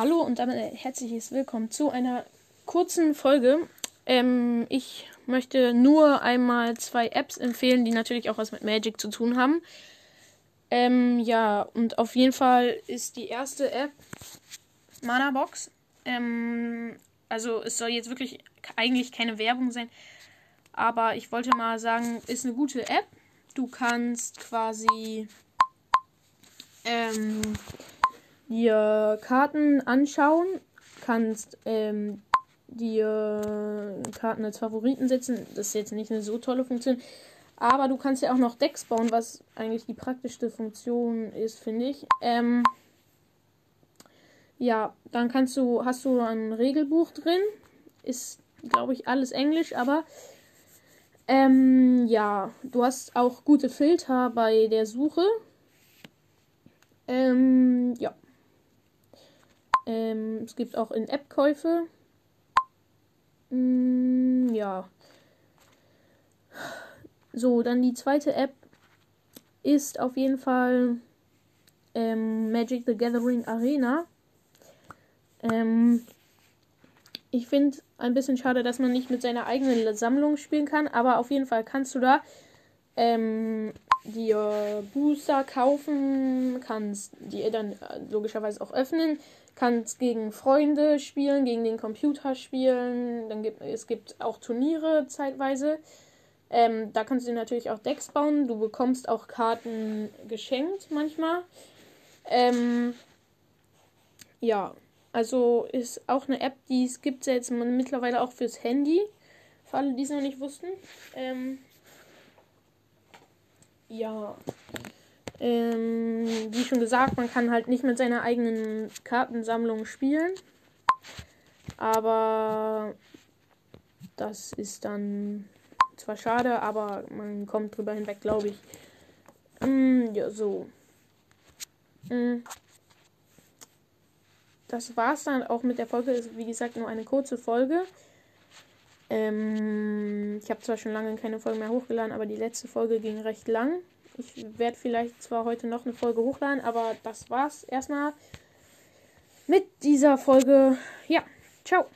Hallo und damit herzliches Willkommen zu einer kurzen Folge. Ähm, ich möchte nur einmal zwei Apps empfehlen, die natürlich auch was mit Magic zu tun haben. Ähm, ja, und auf jeden Fall ist die erste App Mana Box. Ähm, also es soll jetzt wirklich eigentlich keine Werbung sein, aber ich wollte mal sagen, ist eine gute App. Du kannst quasi ähm, dir Karten anschauen, kannst ähm, dir Karten als Favoriten setzen. Das ist jetzt nicht eine so tolle Funktion. Aber du kannst ja auch noch Decks bauen, was eigentlich die praktischste Funktion ist, finde ich. Ähm, ja, dann kannst du, hast du ein Regelbuch drin. Ist, glaube ich, alles Englisch, aber ähm, ja, du hast auch gute Filter bei der Suche. Ähm, ja. Ähm, es gibt auch in App-Käufe. Mm, ja. So, dann die zweite App ist auf jeden Fall ähm, Magic the Gathering Arena. Ähm, ich finde ein bisschen schade, dass man nicht mit seiner eigenen Sammlung spielen kann, aber auf jeden Fall kannst du da ähm, dir Booster kaufen, kannst die dann äh, logischerweise auch öffnen, kannst gegen Freunde spielen, gegen den Computer spielen, dann gibt es gibt auch Turniere zeitweise. Ähm, da kannst du natürlich auch Decks bauen. Du bekommst auch Karten geschenkt manchmal. Ähm, ja, also ist auch eine App, die gibt es jetzt mittlerweile auch fürs Handy. Für alle, die es noch nicht wussten. Ähm, ja. Ähm, wie schon gesagt, man kann halt nicht mit seiner eigenen Kartensammlung spielen. Aber das ist dann zwar schade, aber man kommt drüber hinweg, glaube ich. Mm, ja, so. Mm. Das war's dann auch mit der Folge. Ist wie gesagt nur eine kurze Folge. Ähm, ich habe zwar schon lange keine Folge mehr hochgeladen, aber die letzte Folge ging recht lang. Ich werde vielleicht zwar heute noch eine Folge hochladen, aber das war's erstmal mit dieser Folge. Ja, ciao.